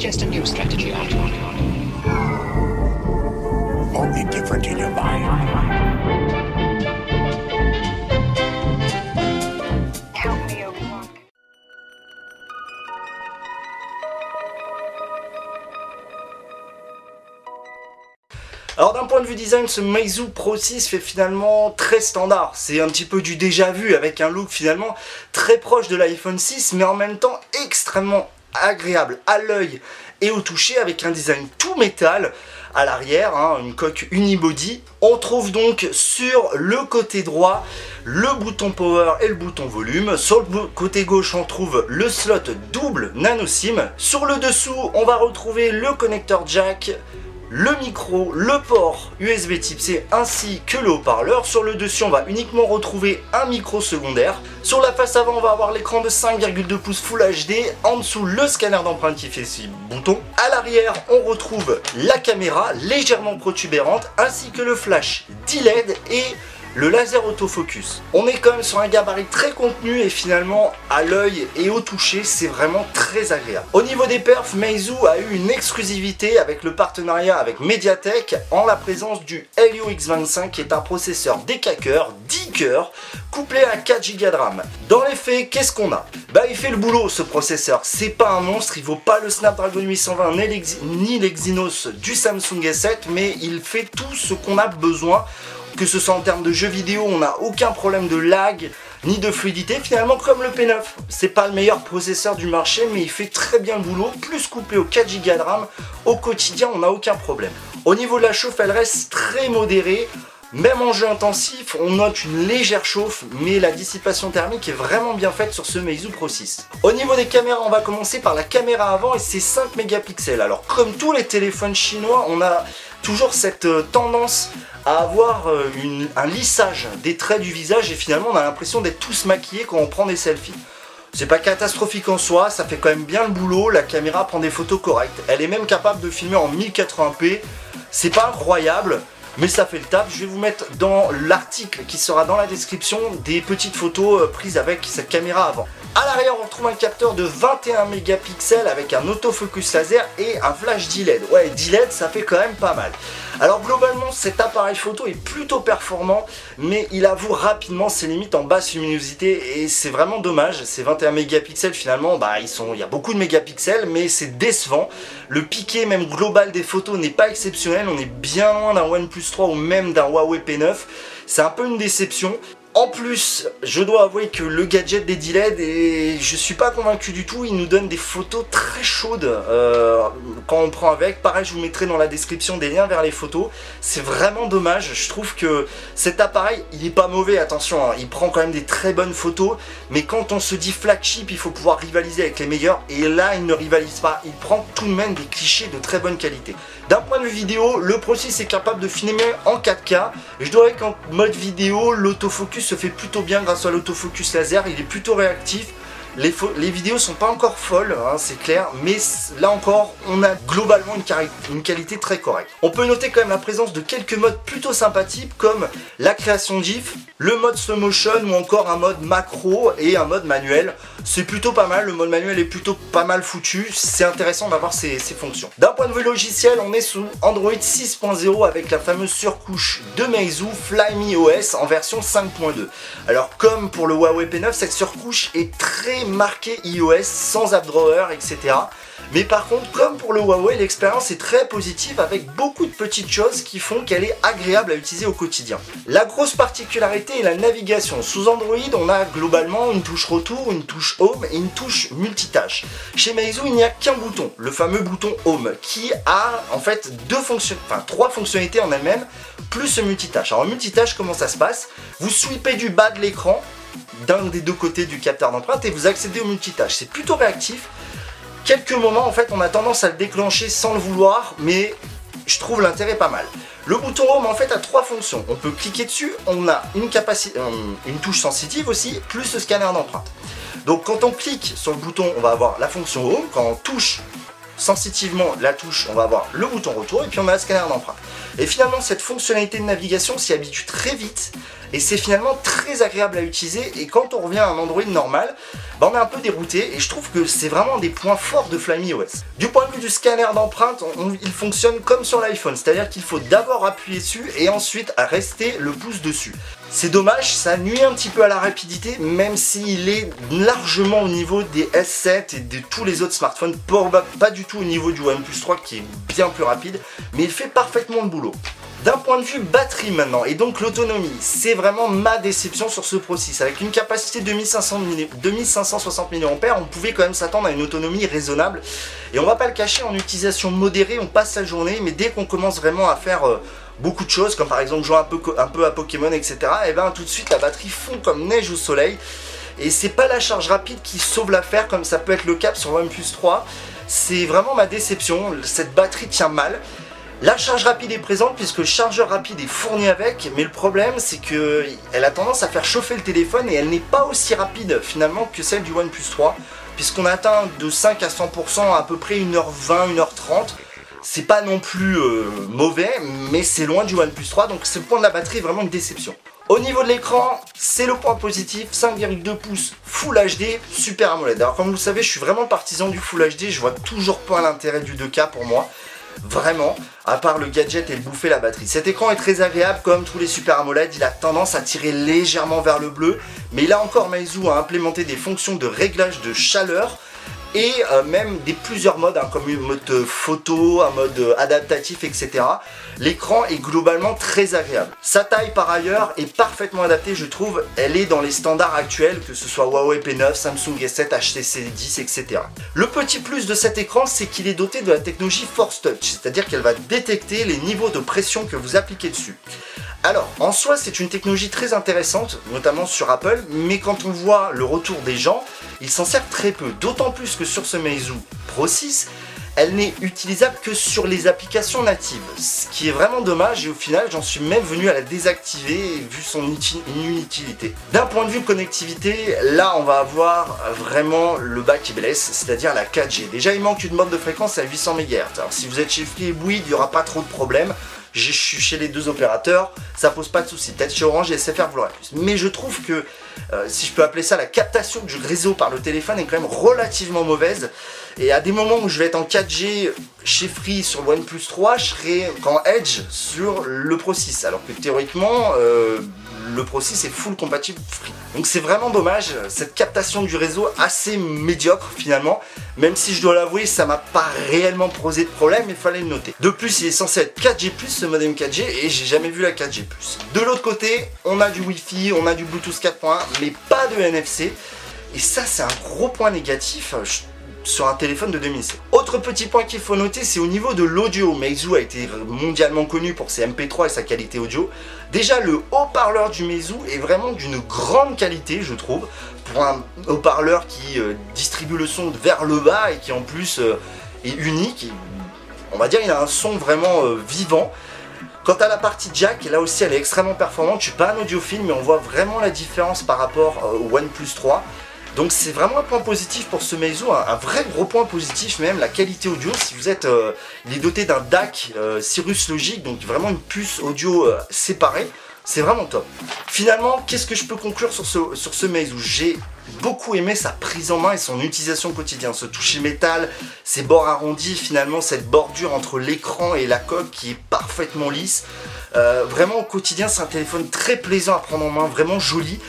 suggest a new strategy, Archon. Only different in your mind. Help me, Obi-Wan. Alors d'un point de vue design, ce Meizu Pro 6 fait finalement très standard. C'est un petit peu du déjà vu avec un look finalement très proche de l'iPhone 6 mais en même temps extrêmement agréable à l'œil et au toucher avec un design tout métal à l'arrière, hein, une coque unibody. On trouve donc sur le côté droit le bouton power et le bouton volume. Sur le côté gauche, on trouve le slot double nano SIM. Sur le dessous, on va retrouver le connecteur jack, le micro, le port USB type C ainsi que le haut-parleur. Sur le dessus, on va uniquement retrouver un micro secondaire. Sur la face avant, on va avoir l'écran de 5,2 pouces Full HD. En dessous, le scanner d'empreinte qui fait 6 boutons. À l'arrière, on retrouve la caméra légèrement protubérante ainsi que le flash d'ILED et le laser autofocus. On est quand même sur un gabarit très contenu et finalement à l'œil et au toucher c'est vraiment très agréable. Au niveau des perfs, Meizu a eu une exclusivité avec le partenariat avec Mediatek en la présence du Helio X25 qui est un processeur décaqueur 10 cœurs couplé à 4 Go de RAM. Dans les faits, qu'est-ce qu'on a? Bah il fait le boulot ce processeur, c'est pas un monstre, il vaut pas le Snapdragon 820 ni l'ex- ni l'Exynos du Samsung S7 mais il fait tout ce qu'on a besoin que ce soit en termes de jeux vidéo, on n'a aucun problème de lag ni de fluidité, finalement comme le P9. C'est pas le meilleur processeur du marché, mais il fait très bien le boulot, plus couplé aux 4 Go de RAM, au quotidien on n'a aucun problème. Au niveau de la chauffe, elle reste très modérée. Même en jeu intensif, on note une légère chauffe, mais la dissipation thermique est vraiment bien faite sur ce Meizu Pro 6. Au niveau des caméras, on va commencer par la caméra avant et c'est 5 mégapixels. Alors comme tous les téléphones chinois, on a toujours cette euh, tendance à avoir euh, un lissage des traits du visage et finalement on a l'impression d'être tous maquillés quand on prend des selfies. C'est pas catastrophique en soi, ça fait quand même bien le boulot, la caméra prend des photos correctes. Elle est même capable de filmer en 1080p, c'est pas incroyable, mais ça fait le taf. Je vais vous mettre dans l'article qui sera dans la description des petites photos euh, prises avec cette caméra avant. À l'arrière, on retrouve un capteur de 21 mégapixels avec un autofocus laser et un flash d'ILED. Ouais, d'ILED, ça fait quand même pas mal. Alors globalement, cet appareil photo est plutôt performant, mais il avoue rapidement ses limites en basse luminosité et c'est vraiment dommage. Ces 21 mégapixels finalement, bah ils sont, il y a beaucoup de mégapixels, mais c'est décevant. Le piqué même global des photos n'est pas exceptionnel. On est bien loin d'un OnePlus 3 ou même d'un Huawei P9. C'est un peu une déception. En plus, je dois avouer que le gadget des D-LED, et je suis pas convaincu du tout, il nous donne des photos très chaudes euh, quand on prend avec. Pareil, je vous mettrai dans la description des liens vers les photos. C'est vraiment dommage, je trouve que cet appareil, il est pas mauvais, attention, hein, il prend quand même des très bonnes photos, mais quand on se dit flagship, il faut pouvoir rivaliser avec les meilleurs, et là, il ne rivalise pas, il prend tout de même des clichés de très bonne qualité. D'un point de vue vidéo, le Pro 6 est capable de filmer en 4K. Je dois avouer qu'en mode vidéo, l'autofocus se fait plutôt bien grâce à l'autofocus laser. Il est plutôt réactif. Les, les vidéos sont pas encore folles, hein, c'est clair, mais là encore, on a globalement une, qualité très correcte. On peut noter quand même la présence de quelques modes plutôt sympathiques comme la création GIF, le mode slow motion ou encore un mode macro et un mode manuel. C'est plutôt pas mal, le mode manuel est plutôt pas mal foutu, c'est intéressant d'avoir ces, ces fonctions. D'un point de vue logiciel, on est sous Android 6.0 avec la fameuse surcouche de Meizu Flyme OS en version 5.2. Alors comme pour le Huawei P9, cette surcouche est très marquée iOS sans app drawer, etc. Mais par contre, comme pour le Huawei, l'expérience est très positive avec beaucoup de petites choses qui font qu'elle est agréable à utiliser au quotidien. La grosse particularité est la navigation. Sous Android, on a globalement une touche retour, une touche home et une touche multitâche. Chez Meizu, il n'y a qu'un bouton, le fameux bouton home, qui a en fait deux enfin trois fonctionnalités en elle-même, plus le multitâche. Alors multitâche, comment ça se passe? Vous sweepez du bas de l'écran, d'un des deux côtés du capteur d'empreinte, et vous accédez au multitâche. C'est plutôt réactif quelques moments, en fait, on a tendance à le déclencher sans le vouloir, mais je trouve l'intérêt pas mal. Le bouton Home, en fait, a trois fonctions. On peut cliquer dessus, on a une, euh, touche sensitive aussi, plus le scanner d'empreinte. Donc, quand on clique sur le bouton, on va avoir la fonction Home. Quand on touche sensitivement la touche, on va avoir le bouton retour, et puis on a le scanner d'empreinte. Et finalement, cette fonctionnalité de navigation s'y habitue très vite, et c'est finalement très agréable à utiliser. Et quand on revient à un Android normal, bah, on est un peu dérouté et je trouve que c'est vraiment des points forts de Flyme OS. Du point de vue du scanner d'empreinte, il fonctionne comme sur l'iPhone, c'est-à-dire qu'il faut d'abord appuyer dessus et ensuite rester le pouce dessus. C'est dommage, ça nuit un petit peu à la rapidité, même s'il est largement au niveau des S7 et de tous les autres smartphones, pas du tout au niveau du OnePlus 3 qui est bien plus rapide, mais il fait parfaitement le boulot. D'un point de vue batterie maintenant, et donc l'autonomie, c'est vraiment ma déception sur ce process. Avec une capacité de 2500 2560 mAh, on pouvait quand même s'attendre à une autonomie raisonnable. Et on va pas le cacher, en utilisation modérée, on passe la journée, mais dès qu'on commence vraiment à faire euh, beaucoup de choses, comme par exemple jouer un peu, à Pokémon, etc., et ben tout de suite la batterie fond comme neige au soleil. Et c'est pas la charge rapide qui sauve l'affaire comme ça peut être le cas sur OnePlus 3. C'est vraiment ma déception, cette batterie tient mal. La charge rapide est présente puisque le chargeur rapide est fourni avec, mais le problème c'est que elle a tendance à faire chauffer le téléphone et elle n'est pas aussi rapide finalement que celle du OnePlus 3, puisqu'on atteint de 5 à 100% à peu près 1h20, 1h30. C'est pas non plus euh, mauvais, mais c'est loin du OnePlus 3, donc ce point de la batterie vraiment une déception. Au niveau de l'écran, c'est le point positif, 5,2 pouces Full HD, Super AMOLED. Alors comme vous le savez, je suis vraiment partisan du Full HD, je vois toujours pas l'intérêt du 2K pour moi. Vraiment, à part le gadget et le bouffer la batterie. Cet écran est très agréable comme tous les Super AMOLED, il a tendance à tirer légèrement vers le bleu, mais là encore Meizu a implémenté des fonctions de réglage de chaleur et euh, même des plusieurs modes, hein, comme un mode photo, un mode adaptatif, etc. L'écran est globalement très agréable. Sa taille par ailleurs est parfaitement adaptée, je trouve. Elle est dans les standards actuels, que ce soit Huawei P9, Samsung S7, HTC 10, etc. Le petit plus de cet écran, c'est qu'il est doté de la technologie Force Touch, c'est-à-dire qu'elle va détecter les niveaux de pression que vous appliquez dessus. Alors, en soi, c'est une technologie très intéressante, notamment sur Apple, mais quand on voit le retour des gens, ils s'en servent très peu. D'autant plus que sur ce Meizu Pro 6, elle n'est utilisable que sur les applications natives. Ce qui est vraiment dommage et au final, j'en suis même venu à la désactiver vu son inutilité. D'un point de vue connectivité, là, on va avoir vraiment le bas qui blesse, c'est-à-dire la 4G. Déjà, il manque une bande de fréquence à 800 MHz. Alors, si vous êtes chez Free et Bouygues, il n'y aura pas trop de problèmes je suis chez les deux opérateurs, ça pose pas de soucis. Peut-être chez Orange et SFR vous l'aurez plus. Mais je trouve que, si je peux appeler ça la captation du réseau par le téléphone est quand même relativement mauvaise. Et à des moments où je vais être en 4G chez Free sur le OnePlus 3, je serai en Edge sur le Pro 6. Alors que théoriquement, euh, le Pro 6 est full compatible Free. Donc c'est vraiment dommage, cette captation du réseau assez médiocre finalement, même si je dois l'avouer, ça m'a pas réellement posé de problème, il fallait le noter. De plus, il est censé être 4G+, ce modem 4G, et j'ai jamais vu la 4G+. De l'autre côté, on a du Wi-Fi, on a du Bluetooth 4.1, mais pas de NFC, et ça c'est un gros point négatif, sur un téléphone de 2007. Autre petit point qu'il faut noter, c'est au niveau de l'audio. Meizu a été mondialement connu pour ses MP3 et sa qualité audio. Déjà, le haut-parleur du Meizu est vraiment d'une grande qualité, je trouve, pour un haut-parleur qui euh, distribue le son vers le bas et qui en plus euh, est unique. on va dire, il a un son vraiment euh, vivant. Quant à la partie jack, là aussi elle est extrêmement performante. Je suis pas un audiophile, mais on voit vraiment la différence par rapport au OnePlus 3. Donc c'est vraiment un point positif pour ce Meizu, un, vrai gros point positif même, la qualité audio. Si vous êtes, euh, il est doté d'un DAC euh, Cirrus Logic, donc vraiment une puce audio euh, séparée. C'est vraiment top. Finalement, qu'est-ce que je peux conclure sur ce, sur Meizu J'ai beaucoup aimé sa prise en main et son utilisation quotidienne. Ce toucher métal, ces bords arrondis, finalement cette bordure entre l'écran et la coque qui est parfaitement lisse. vraiment au quotidien, c'est un téléphone très plaisant à prendre en main, vraiment joli.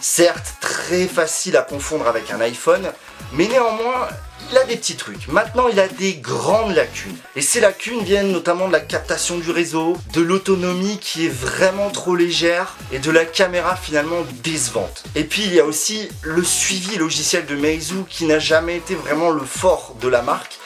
Certes, très facile à confondre avec un iPhone, mais néanmoins, il a des petits trucs. Maintenant, il a des grandes lacunes. Et ces lacunes viennent notamment de la captation du réseau, de l'autonomie qui est vraiment trop légère et de la caméra finalement décevante. Et puis, il y a aussi le suivi logiciel de Meizu qui n'a jamais été vraiment le fort de la marque.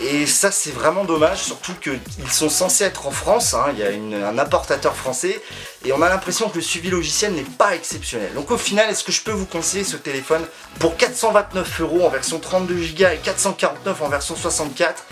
Et ça c'est vraiment dommage, surtout qu'ils sont censés être en France, hein. il y a un importateur français, et on a l'impression que le suivi logiciel n'est pas exceptionnel. Donc au final, est-ce que je peux vous conseiller ce téléphone pour 429 euros en version 32 Go et 449 en version 64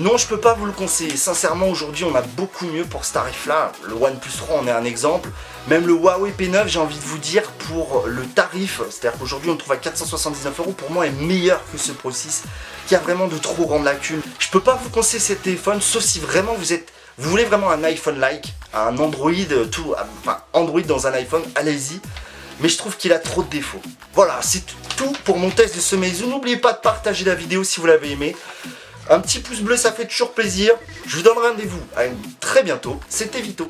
non, je peux pas vous le conseiller. Sincèrement, aujourd'hui, on a beaucoup mieux pour ce tarif-là. Le OnePlus 3 en est un exemple. Même le Huawei P9, j'ai envie de vous dire, pour le tarif, c'est-à-dire qu'aujourd'hui, on trouve à 479 euros, pour moi, est meilleur que ce Pro 6, qui a vraiment de trop grandes lacunes. Je peux pas vous conseiller ce téléphone, sauf si vraiment vous êtes... Vous voulez vraiment un iPhone-like, un Android, tout, enfin Android dans un iPhone, allez-y. mais je trouve qu'il a trop de défauts. Voilà, c'est tout pour mon test de ce Meizu. N'oubliez pas de partager la vidéo si vous l'avez aimé. Un petit pouce bleu, ça fait toujours plaisir. Je vous donne rendez-vous à très bientôt. C'était Vito.